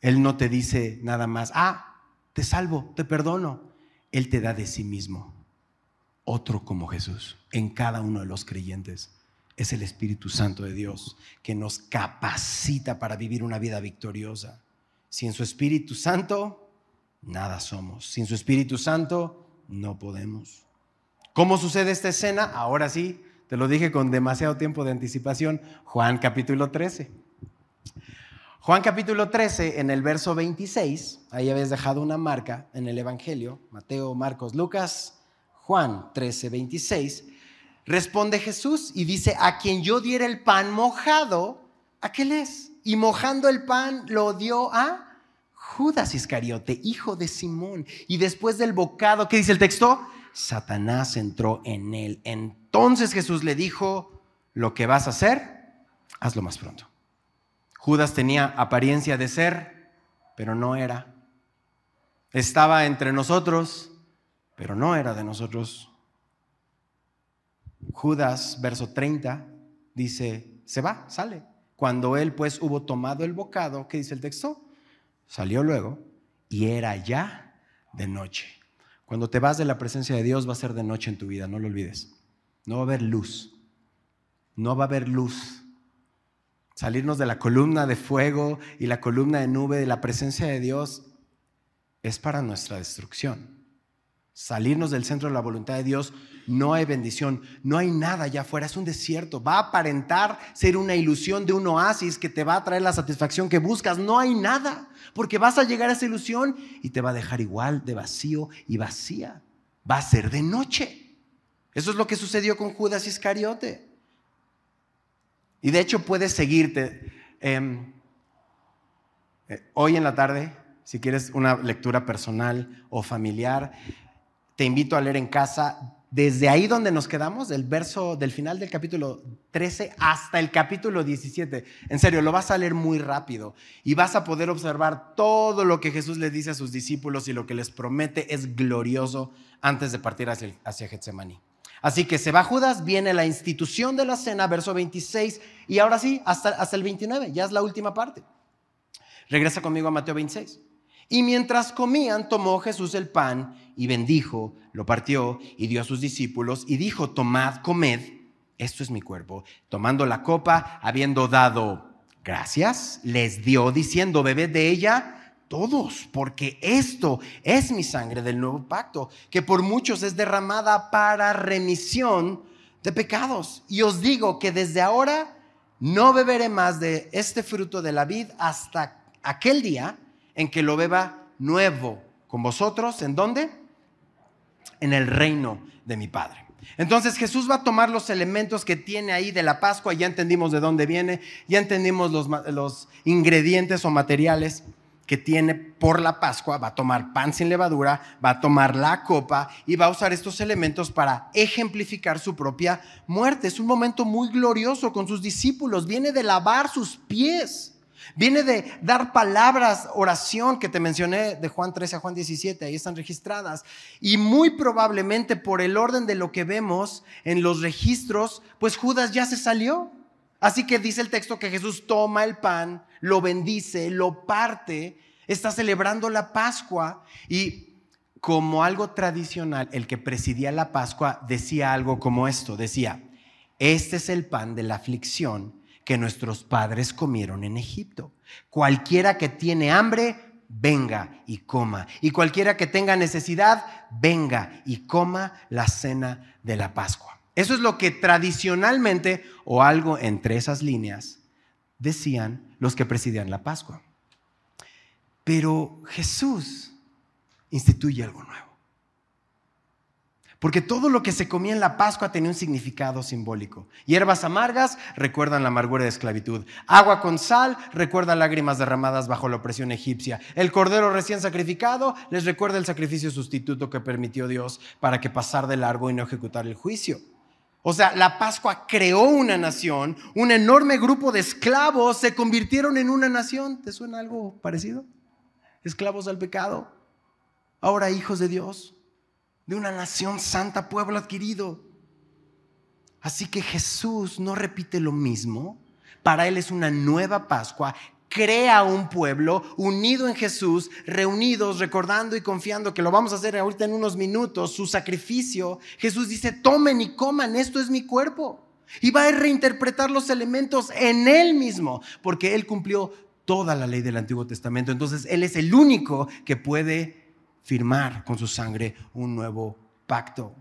Él no te dice nada más, ah, te salvo, te perdono. Él te da de sí mismo otro como Jesús en cada uno de los creyentes. Es el Espíritu Santo de Dios que nos capacita para vivir una vida victoriosa. Si en su Espíritu Santo nada somos. Sin su Espíritu Santo no podemos. ¿Cómo sucede esta escena? Ahora sí, te lo dije con demasiado tiempo de anticipación. Juan capítulo 13. Juan capítulo 13, en el verso 26, ahí habías dejado una marca en el Evangelio, Mateo, Marcos, Lucas, Juan 13, 26, responde Jesús y dice, a quien yo diera el pan mojado, aquel es. Y mojando el pan lo dio a Judas Iscariote, hijo de Simón. Y después del bocado, ¿qué dice el texto? Satanás entró en él. Entonces Jesús le dijo, lo que vas a hacer, hazlo más pronto. Judas tenía apariencia de ser, pero no era. Estaba entre nosotros, pero no era de nosotros. Judas, verso 30, dice, se va, sale. Cuando él pues hubo tomado el bocado, ¿qué dice el texto? Salió luego y era ya de noche. Cuando te vas de la presencia de Dios va a ser de noche en tu vida, no lo olvides. No va a haber luz. No va a haber luz. Salirnos de la columna de fuego y la columna de nube de la presencia de Dios es para nuestra destrucción salirnos del centro de la voluntad de Dios, no hay bendición, no hay nada allá afuera, es un desierto. Va a aparentar ser una ilusión de un oasis que te va a traer la satisfacción que buscas. No hay nada, porque vas a llegar a esa ilusión y te va a dejar igual de vacío y vacía. Va a ser de noche. Eso es lo que sucedió con Judas Iscariote. Y de hecho puedes seguirte. Em, eh, hoy en la tarde, si quieres una lectura personal o familiar, te invito a leer en casa desde ahí donde nos quedamos, del verso del final del capítulo 13 hasta el capítulo 17. En serio, lo vas a leer muy rápido y vas a poder observar todo lo que Jesús le dice a sus discípulos y lo que les promete es glorioso antes de partir hacia, hacia Getsemaní. Así que se va Judas, viene la institución de la cena, verso 26, y ahora sí, hasta, hasta el 29, ya es la última parte. Regresa conmigo a Mateo 26. Y mientras comían, tomó Jesús el pan y bendijo, lo partió y dio a sus discípulos y dijo, tomad, comed, esto es mi cuerpo. Tomando la copa, habiendo dado gracias, les dio diciendo, bebed de ella todos, porque esto es mi sangre del nuevo pacto, que por muchos es derramada para remisión de pecados. Y os digo que desde ahora no beberé más de este fruto de la vid hasta aquel día en que lo beba nuevo con vosotros. ¿En dónde? En el reino de mi Padre. Entonces Jesús va a tomar los elementos que tiene ahí de la Pascua, ya entendimos de dónde viene, ya entendimos los, ingredientes o materiales que tiene por la Pascua, va a tomar pan sin levadura, va a tomar la copa y va a usar estos elementos para ejemplificar su propia muerte. Es un momento muy glorioso con sus discípulos, viene de lavar sus pies. Viene de dar palabras, oración que te mencioné de Juan 13 a Juan 17, ahí están registradas. Y muy probablemente por el orden de lo que vemos en los registros, pues Judas ya se salió. Así que dice el texto que Jesús toma el pan, lo bendice, lo parte, está celebrando la Pascua y como algo tradicional, el que presidía la Pascua decía algo como esto, decía, este es el pan de la aflicción que nuestros padres comieron en Egipto. Cualquiera que tiene hambre, venga y coma. Y cualquiera que tenga necesidad, venga y coma la cena de la Pascua. Eso es lo que tradicionalmente, o algo entre esas líneas, decían los que presidían la Pascua. Pero Jesús instituye algo nuevo. Porque todo lo que se comía en la Pascua tenía un significado simbólico. Hierbas amargas recuerdan la amargura de esclavitud. Agua con sal recuerda lágrimas derramadas bajo la opresión egipcia. El cordero recién sacrificado les recuerda el sacrificio sustituto que permitió Dios para que pasar de largo y no ejecutar el juicio. O sea, la Pascua creó una nación, un enorme grupo de esclavos se convirtieron en una nación. ¿Te suena algo parecido? Esclavos al pecado, ahora hijos de Dios, de una nación santa, pueblo adquirido. Así que Jesús no repite lo mismo. Para Él es una nueva Pascua crea un pueblo unido en Jesús, reunidos, recordando y confiando que lo vamos a hacer ahorita en unos minutos, su sacrificio. Jesús dice, tomen y coman, esto es mi cuerpo. Y va a reinterpretar los elementos en Él mismo, porque Él cumplió toda la ley del Antiguo Testamento. Entonces Él es el único que puede firmar con su sangre un nuevo pacto.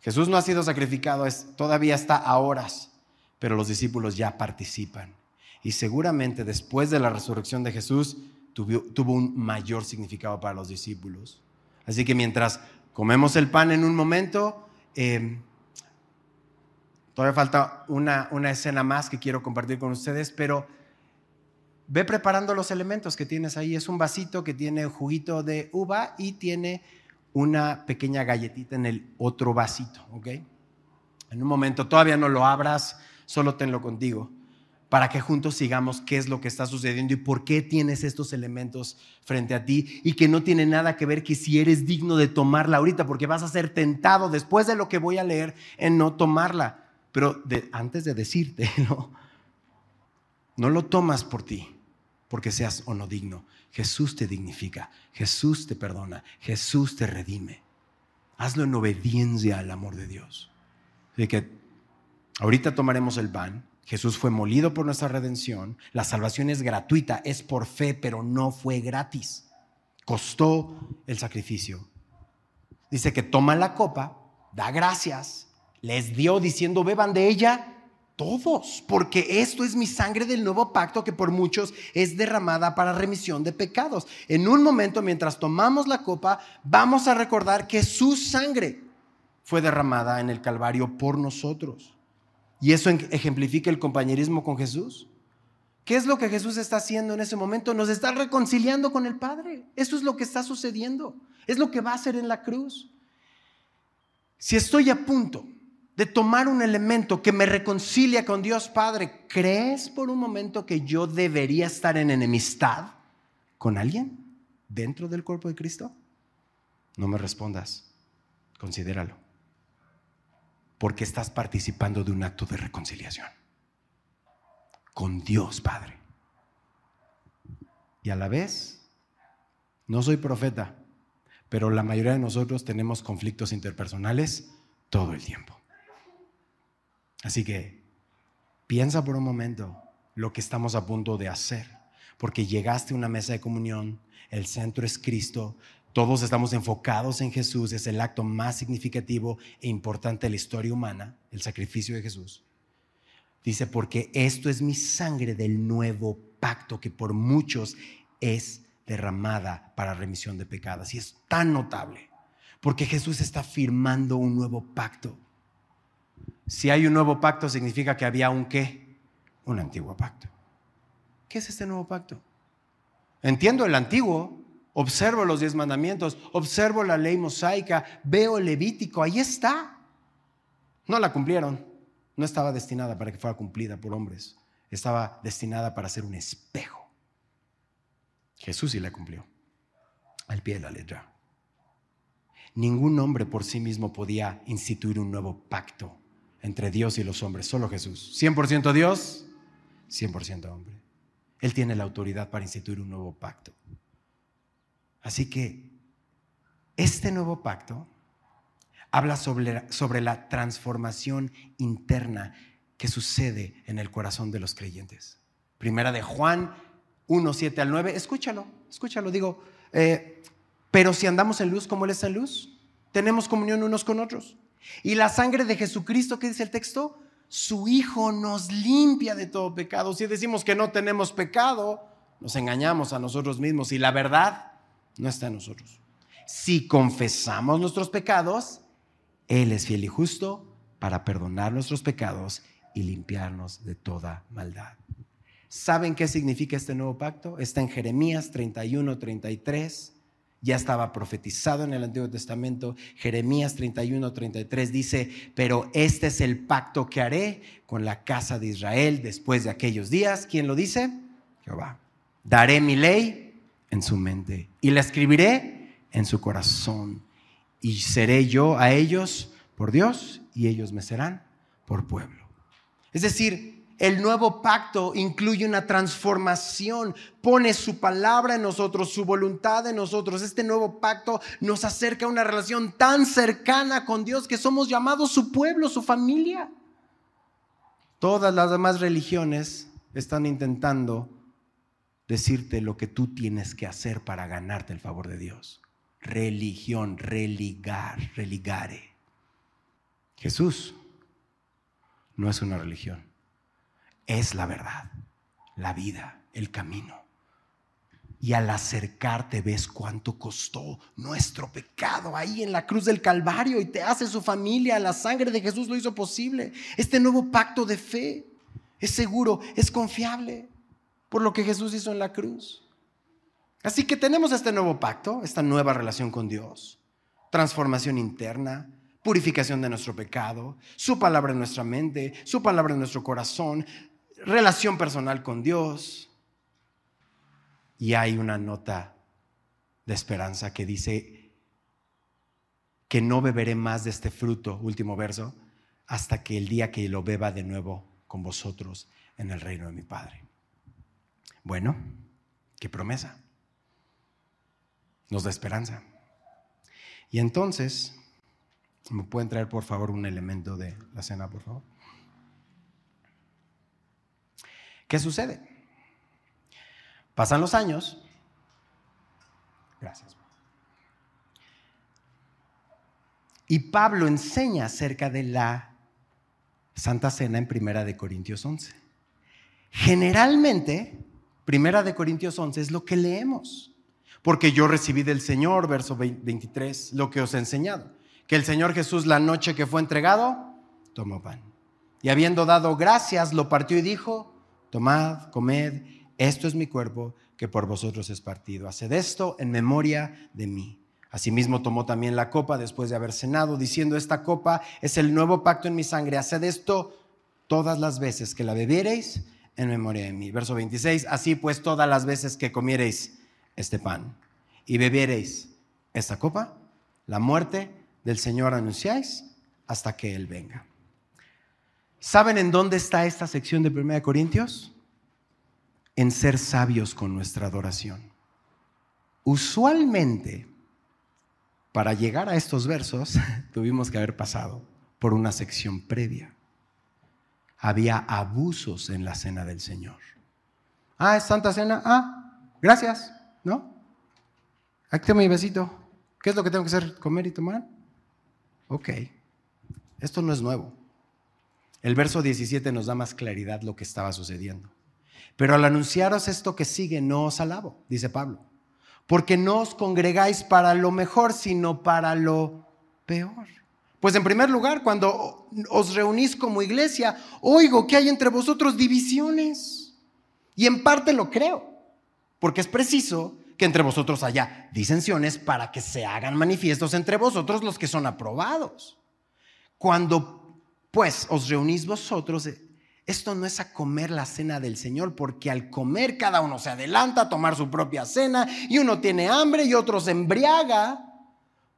Jesús no ha sido sacrificado, es, todavía está a horas, pero los discípulos ya participan y seguramente después de la resurrección de Jesús tuvo, un mayor significado para los discípulos. Así que mientras comemos el pan en un momento, em, todavía falta una, una escena más que quiero compartir con ustedes, pero ve preparando los elementos que tienes ahí. Es un vasito que tiene juguito de uva y tiene una pequeña galletita en el otro vasito, ¿ok? En un momento, todavía no lo abras, solo tenlo contigo para que juntos sigamos qué es lo que está sucediendo y por qué tienes estos elementos frente a ti y que no tiene nada que ver que si eres digno de tomarla ahorita, porque vas a ser tentado después de lo que voy a leer en no tomarla. Pero antes de decirte, no, no lo tomas por ti, porque seas o no digno. Jesús te dignifica, Jesús te perdona, Jesús te redime. Hazlo en obediencia al amor de Dios. Así que ahorita tomaremos el pan Jesús fue molido por nuestra redención. La salvación es gratuita, es por fe, pero no fue gratis. Costó el sacrificio. Dice que toma la copa, da gracias, les dio diciendo, beban de ella todos, porque esto es mi sangre del nuevo pacto que por muchos es derramada para remisión de pecados. En un momento, mientras tomamos la copa, vamos a recordar que su sangre fue derramada en el Calvario por nosotros. Y eso ejemplifica el compañerismo con Jesús. ¿Qué es lo que Jesús está haciendo en ese momento? Nos está reconciliando con el Padre. Eso es lo que está sucediendo. Es lo que va a hacer en la cruz. Si estoy a punto de tomar un elemento que me reconcilia con Dios Padre, ¿crees por un momento que yo debería estar en enemistad con alguien dentro del cuerpo de Cristo? No me respondas. Considéralo. Porque estás participando de un acto de reconciliación con Dios Padre. Y a la vez, no soy profeta, pero la mayoría de nosotros tenemos conflictos interpersonales todo el tiempo. Así que piensa por un momento lo que estamos a punto de hacer, porque llegaste a una mesa de comunión, el centro es Cristo, todos estamos enfocados en Jesús, es el acto más significativo e importante de la historia humana, el sacrificio de Jesús. Dice, porque esto es mi sangre del nuevo pacto que por muchos es derramada para remisión de pecados. Y es tan notable, porque Jesús está firmando un nuevo pacto. Si hay un nuevo pacto, significa que había un qué? Un antiguo pacto. ¿Qué es este nuevo pacto? Entiendo el antiguo, observo los diez mandamientos, observo la ley mosaica, veo el levítico, ahí está. No la cumplieron, no estaba destinada para que fuera cumplida por hombres, estaba destinada para ser un espejo. Jesús sí la cumplió, al pie de la letra. Ningún hombre por sí mismo podía instituir un nuevo pacto entre Dios y los hombres, solo Jesús. 100% Dios, 100% hombre. Él tiene la autoridad para instituir un nuevo pacto. Así que este nuevo pacto habla sobre, sobre la transformación interna que sucede en el corazón de los creyentes. Primera de Juan 1, 7 al 9, escúchalo, escúchalo, digo, eh, pero si andamos en luz como Él está en luz, tenemos comunión unos con otros. Y la sangre de Jesucristo, ¿qué dice el texto? Su Hijo nos limpia de todo pecado. Si decimos que no tenemos pecado, nos engañamos a nosotros mismos y la verdad no está en nosotros. Si confesamos nuestros pecados, él es fiel y justo para perdonar nuestros pecados y limpiarnos de toda maldad. ¿Saben qué significa este nuevo pacto? Está en Jeremías 31, 33. Ya estaba profetizado en el Antiguo Testamento. Jeremías 31, 33 dice, pero este es el pacto que haré con la casa de Israel después de aquellos días. ¿Quién lo dice? Jehová. Daré mi ley en su mente y la escribiré en su corazón y seré yo a ellos por Dios y ellos me serán por pueblo. Es decir, el nuevo pacto incluye una transformación, pone su palabra en nosotros, su voluntad en nosotros. Este nuevo pacto nos acerca a una relación tan cercana con Dios que somos llamados su pueblo, su familia. Todas las demás religiones están intentando decirte lo que tú tienes que hacer para ganarte el favor de Dios religión, religar, religare. Jesús no es una religión, es la verdad, la vida, el camino. Y al acercarte ves cuánto costó nuestro pecado ahí en la cruz del Calvario y te hace su familia. La sangre de Jesús lo hizo posible. Este nuevo pacto de fe es seguro, es confiable por lo que Jesús hizo en la cruz. Así que tenemos este nuevo pacto, esta nueva relación con Dios, transformación interna, purificación de nuestro pecado, su palabra en nuestra mente, su palabra en nuestro corazón, relación personal con Dios. Y hay una nota de esperanza que dice que no beberé más de este fruto, último verso, hasta que el día que lo beba de nuevo con vosotros en el reino de mi Padre. Bueno, qué promesa nos da esperanza. Y entonces, ¿me pueden traer por favor un elemento de la cena, por favor? ¿Qué sucede? Pasan los años. Gracias. Y Pablo enseña acerca de la Santa Cena en Primera de Corintios 11. Generalmente, Primera de Corintios 11 es lo que leemos. Porque yo recibí del Señor, verso 23, lo que os he enseñado. Que el Señor Jesús la noche que fue entregado, tomó pan. Y habiendo dado gracias, lo partió y dijo, tomad, comed, esto es mi cuerpo que por vosotros es partido. Haced esto en memoria de mí. Asimismo tomó también la copa después de haber cenado, diciendo, esta copa es el nuevo pacto en mi sangre. Haced esto todas las veces que la bebiereis en memoria de mí. Verso 26, así pues todas las veces que comiereis este pan y beberéis esta copa, la muerte del Señor anunciáis hasta que Él venga. ¿Saben en dónde está esta sección de 1 Corintios? En ser sabios con nuestra adoración. Usualmente, para llegar a estos versos, tuvimos que haber pasado por una sección previa. Había abusos en la cena del Señor. Ah, es Santa Cena. Ah, gracias. ¿No? Aquí tengo mi besito. ¿Qué es lo que tengo que hacer? ¿Comer y tomar? Ok. Esto no es nuevo. El verso 17 nos da más claridad lo que estaba sucediendo. Pero al anunciaros esto que sigue, no os alabo, dice Pablo, porque no os congregáis para lo mejor, sino para lo peor. Pues en primer lugar, cuando os reunís como iglesia, oigo que hay entre vosotros divisiones. Y en parte lo creo, porque es preciso que entre vosotros haya disensiones para que se hagan manifiestos entre vosotros los que son aprobados. Cuando pues os reunís vosotros, eh, esto no es a comer la cena del Señor, porque al comer cada uno se adelanta a tomar su propia cena y uno tiene hambre y otro se embriaga.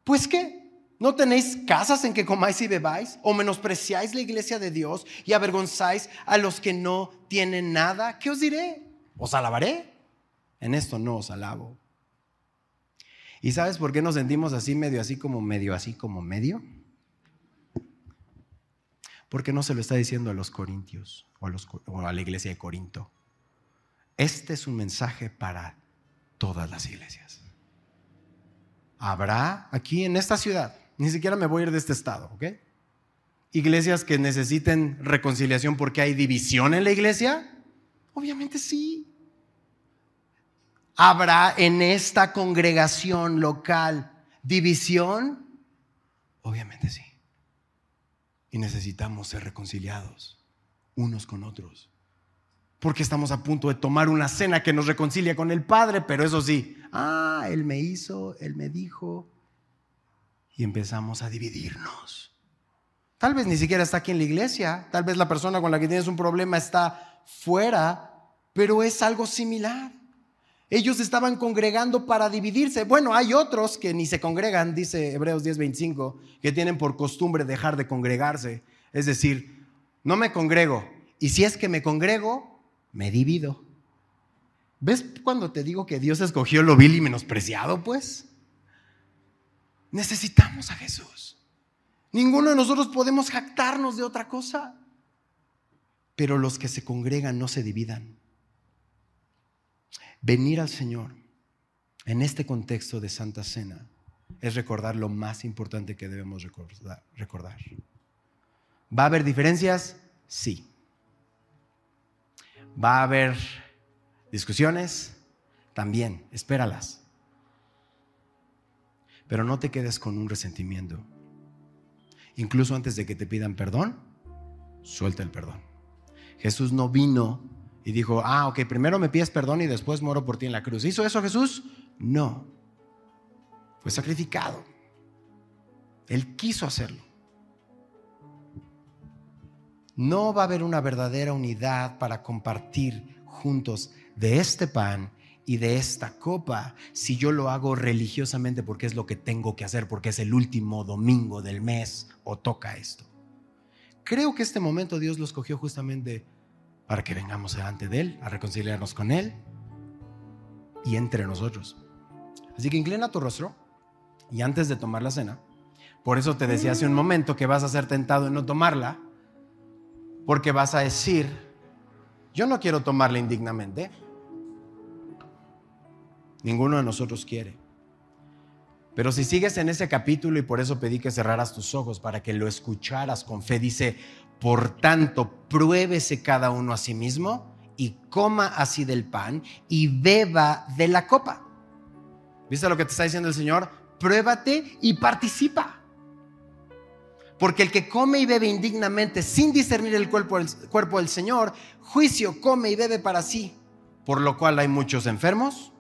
Pues qué, ¿no tenéis casas en que comáis y bebáis? ¿O menospreciáis la iglesia de Dios y avergonzáis a los que no tienen nada? ¿Qué os diré? ¿Os alabaré? En esto no os alabo. ¿Y sabes por qué nos sentimos así, medio así como medio así como medio? Porque no se lo está diciendo a los corintios o a, la iglesia de Corinto. Este es un mensaje para todas las iglesias. Habrá aquí en esta ciudad, ni siquiera me voy a ir de este estado, ¿ok? Iglesias que necesiten reconciliación porque hay división en la iglesia. Obviamente sí. ¿Habrá en esta congregación local división? Obviamente sí. Y necesitamos ser reconciliados unos con otros. Porque estamos a punto de tomar una cena que nos reconcilia con el Padre, pero eso sí, ah, Él me hizo, Él me dijo, y empezamos a dividirnos. Tal vez ni siquiera está aquí en la iglesia, tal vez la persona con la que tienes un problema está fuera, pero es algo similar. Ellos estaban congregando para dividirse. Bueno, hay otros que ni se congregan, dice Hebreos 10:25, que tienen por costumbre dejar de congregarse. Es decir, no me congrego. Y si es que me congrego, me divido. ¿Ves cuando te digo que Dios escogió lo vil y menospreciado, pues? Necesitamos a Jesús. Ninguno de nosotros podemos jactarnos de otra cosa. Pero los que se congregan no se dividan. Venir al Señor en este contexto de Santa Cena es recordar lo más importante que debemos recordar. ¿Va a haber diferencias? Sí. ¿Va a haber discusiones? También, espéralas. Pero no te quedes con un resentimiento. Incluso antes de que te pidan perdón, suelta el perdón. Jesús no vino y dijo, ah, ok, primero me pides perdón y después muero por ti en la cruz. ¿Hizo eso Jesús? No. Fue sacrificado. Él quiso hacerlo. No va a haber una verdadera unidad para compartir juntos de este pan y de esta copa si yo lo hago religiosamente porque es lo que tengo que hacer, porque es el último domingo del mes o toca esto. Creo que este momento Dios lo escogió justamente para que vengamos delante de Él, a reconciliarnos con Él y entre nosotros. Así que inclina tu rostro y antes de tomar la cena, por eso te decía hace un momento que vas a ser tentado en no tomarla, porque vas a decir, yo no quiero tomarla indignamente. Ninguno de nosotros quiere. Pero si sigues en ese capítulo y por eso pedí que cerraras tus ojos para que lo escucharas con fe, dice, por tanto, pruébese cada uno a sí mismo y coma así del pan y beba de la copa. ¿Viste lo que te está diciendo el Señor? Pruébate y participa. Porque el que come y bebe indignamente sin discernir el cuerpo, el cuerpo del Señor, juicio come y bebe para sí. Por lo cual hay muchos enfermos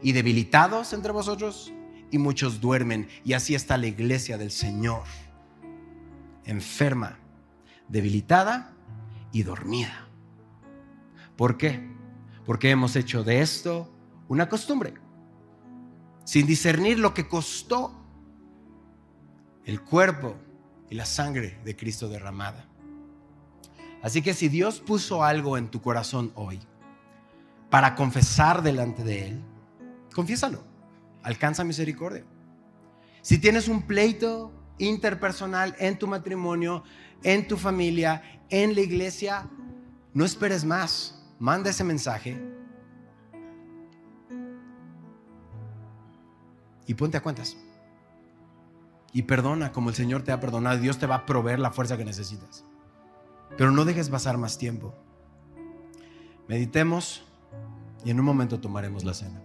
y debilitados entre vosotros y muchos duermen. Y así está la iglesia del Señor, enferma, debilitada y dormida. ¿Por qué? Porque hemos hecho de esto una costumbre, sin discernir lo que costó el cuerpo y la sangre de Cristo derramada. Así que si Dios puso algo en tu corazón hoy para confesar delante de Él, confiésalo. Alcanza misericordia. Si tienes un pleito interpersonal en tu matrimonio, en tu familia, en la iglesia, no esperes más. Manda ese mensaje y ponte a cuentas. Y perdona como el Señor te ha perdonado. Dios te va a proveer la fuerza que necesitas. Pero no dejes pasar más tiempo. Meditemos y en un momento tomaremos la cena.